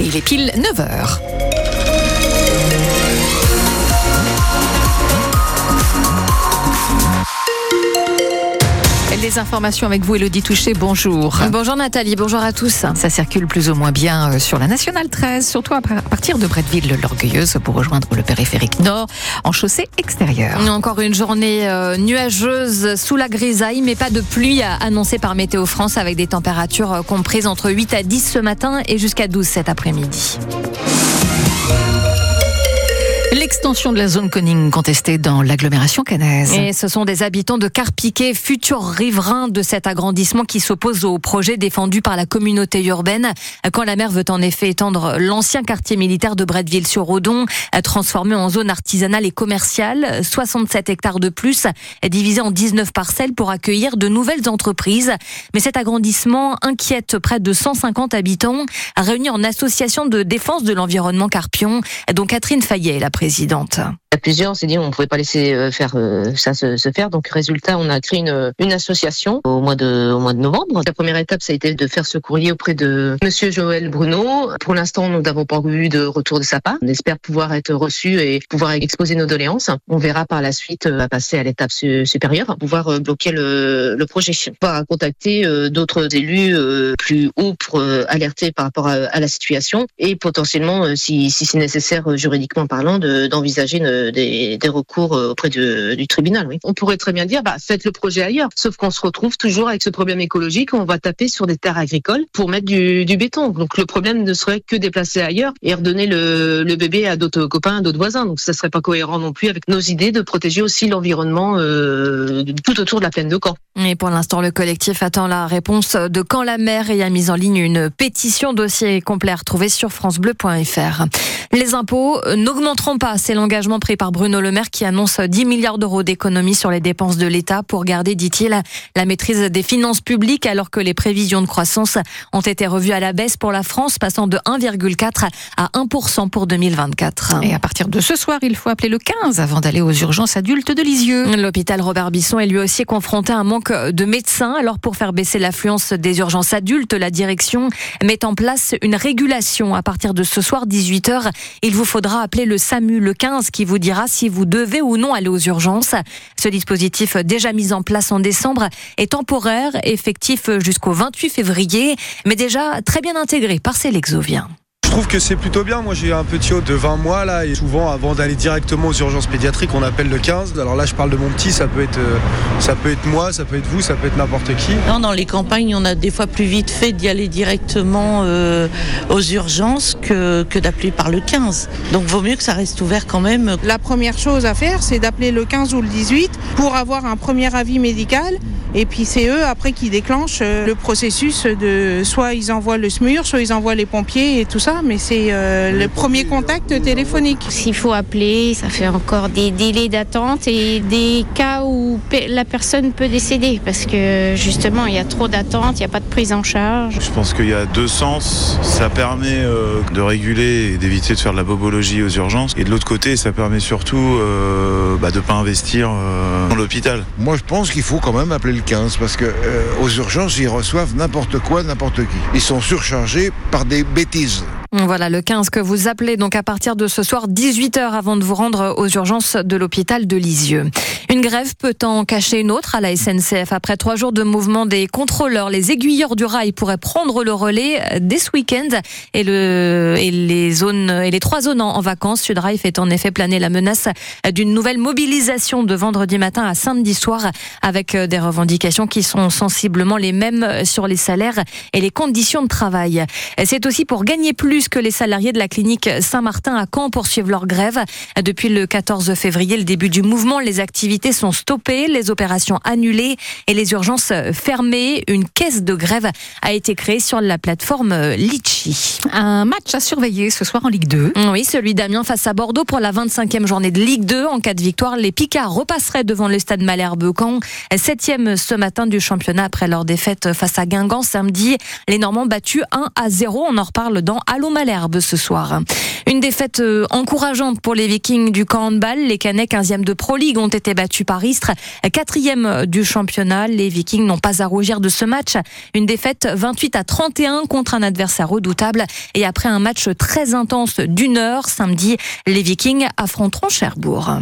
Il est pile 9h. Les informations avec vous, Elodie Touché, bonjour. Bonjour Nathalie, bonjour à tous. Ça circule plus ou moins bien euh, sur la Nationale 13, surtout à partir de Bretteville-l'Orgueilleuse pour rejoindre le périphérique nord en chaussée extérieure. Encore une journée euh, nuageuse sous la grisaille, mais pas de pluie annoncée par Météo France avec des températures euh, comprises entre 8 à 10 ce matin et jusqu'à 12 cet après-midi. L'extension de la zone Conning contestée dans l'agglomération canaise. Et ce sont des habitants de Carpiquet, futurs riverains de cet agrandissement, qui s'opposent au projet défendu par la communauté urbaine. Quand la maire veut en effet étendre l'ancien quartier militaire de Bretteville-sur-Odon, transformé en zone artisanale et commerciale, 67 hectares de plus, divisé en 19 parcelles pour accueillir de nouvelles entreprises. Mais cet agrandissement inquiète près de 150 habitants, réunis en association de défense de l'environnement Carpion, dont Catherine Fayet, la présidente. A plusieurs, on s'est dit on ne pouvait pas laisser euh, faire euh, ça se, faire. Donc résultat, on a créé une, une association au mois de au mois de novembre. La première étape, ça a été de faire ce courrier auprès de Monsieur Joël Bruno. Pour l'instant, nous n'avons pas eu de retour de sa part. On espère pouvoir être reçu et pouvoir exposer nos doléances. On verra par la suite euh, à passer à l'étape supérieure, pouvoir bloquer le, le projet. Va contacter d'autres élus plus hauts pour alerter par rapport à, la situation et potentiellement, si, si c'est nécessaire juridiquement parlant, d'envisager une des, recours euh, auprès du tribunal. On pourrait très bien dire, bah, faites le projet ailleurs. Sauf qu'on se retrouve toujours avec ce problème écologique. On va taper sur des terres agricoles pour mettre du, béton. Donc le problème ne serait que déplacer ailleurs et redonner le, bébé à d'autres copains, à d'autres voisins. Donc ça serait pas cohérent non plus avec nos idées de protéger aussi l'environnement euh, tout autour de la plaine de Caen. Et pour l'instant, le collectif attend la réponse de quand la maire et a mis en ligne une pétition dossier complet à retrouver sur francebleu.fr. Les impôts n'augmenteront pas, c'est l'engagement par Bruno Le Maire qui annonce 10 milliards d'euros d'économies sur les dépenses de l'État pour garder, dit-il, la maîtrise des finances publiques alors que les prévisions de croissance ont été revues à la baisse pour la France, passant de 1,4 à 1% pour 2024. Et à partir de ce soir, il faut appeler le 15 avant d'aller aux urgences adultes de Lisieux. L'hôpital Robert Bisson est lui aussi confronté à un manque de médecins. Alors pour faire baisser l'affluence des urgences adultes, la direction met en place une régulation à partir de ce soir 18h. Il vous faudra appeler le SAMU le 15 qui vous dira si vous devez ou non aller aux urgences. Ce dispositif déjà mis en place en décembre est temporaire, effectif jusqu'au 28 février, mais déjà très bien intégré par Célexovien. Je trouve que c'est plutôt bien. Moi, j'ai un petit haut de 20 mois là, et souvent, avant d'aller directement aux urgences pédiatriques, on appelle le 15. Alors là, je parle de mon petit, ça peut être, euh, ça peut être moi, ça peut être vous, ça peut être n'importe qui. Non, dans les campagnes, on a des fois plus vite fait d'y aller directement euh, aux urgences que, que d'appeler par le 15. Donc, vaut mieux que ça reste ouvert quand même. La première chose à faire, c'est d'appeler le 15 ou le 18 pour avoir un premier avis médical. Et puis c'est eux après qui déclenchent euh, le processus de soit ils envoient le SMUR, soit ils envoient les pompiers et tout ça mais c'est euh, le premier contact téléphonique. S'il faut appeler, ça fait encore des délais d'attente et des cas où la personne peut décéder parce que justement il y a trop d'attente, il n'y a pas de prise en charge. Je pense qu'il y a deux sens. Ça permet euh, de réguler et d'éviter de faire de la bobologie aux urgences. Et de l'autre côté, ça permet surtout euh, bah, de ne pas investir dans l'hôpital. Moi je pense qu'il faut quand même appeler le 15 parce que aux urgences ils reçoivent n'importe quoi, n'importe qui. Ils sont surchargés par des bêtises. Voilà le 15 que vous appelez donc à partir de ce soir 18h avant de vous rendre aux urgences de l'hôpital de Lisieux. Une grève peut en cacher une autre à la SNCF. Après trois jours de mouvement des contrôleurs, les aiguilleurs du rail pourraient prendre le relais dès ce week-end et, le, et les zones et les trois zones en, vacances. Sudrail fait en effet planer la menace d'une nouvelle mobilisation de vendredi matin à samedi soir avec des revendications qui sont sensiblement les mêmes sur les salaires et les conditions de travail. C'est aussi pour gagner plus que les salariés de la clinique Saint-Martin à Caen poursuivent leur grève. Depuis le 14 février, le début du mouvement, les activités sont stoppées, les opérations annulées et les urgences fermées. Une caisse de grève a été créée sur la plateforme Litchi. Un match à surveiller ce soir en Ligue 2. Oui, celui d'Amiens face à Bordeaux pour la 25e journée de Ligue 2. En cas de victoire, les Picards repasseraient devant le stade Malherbe-Caen. Septième ce matin du championnat après leur défaite face à Guingamp samedi. Les Normands battus 1 à 0. On en reparle dans Allo Malherbe ce soir. Une défaite euh, encourageante pour les Vikings du camp handball. Les Canets 15e de Pro League ont été battus par Istres, 4e du championnat. Les Vikings n'ont pas à rougir de ce match. Une défaite 28 à 31 contre un adversaire redoutable. Et après un match très intense d'une heure samedi, les Vikings affronteront Cherbourg.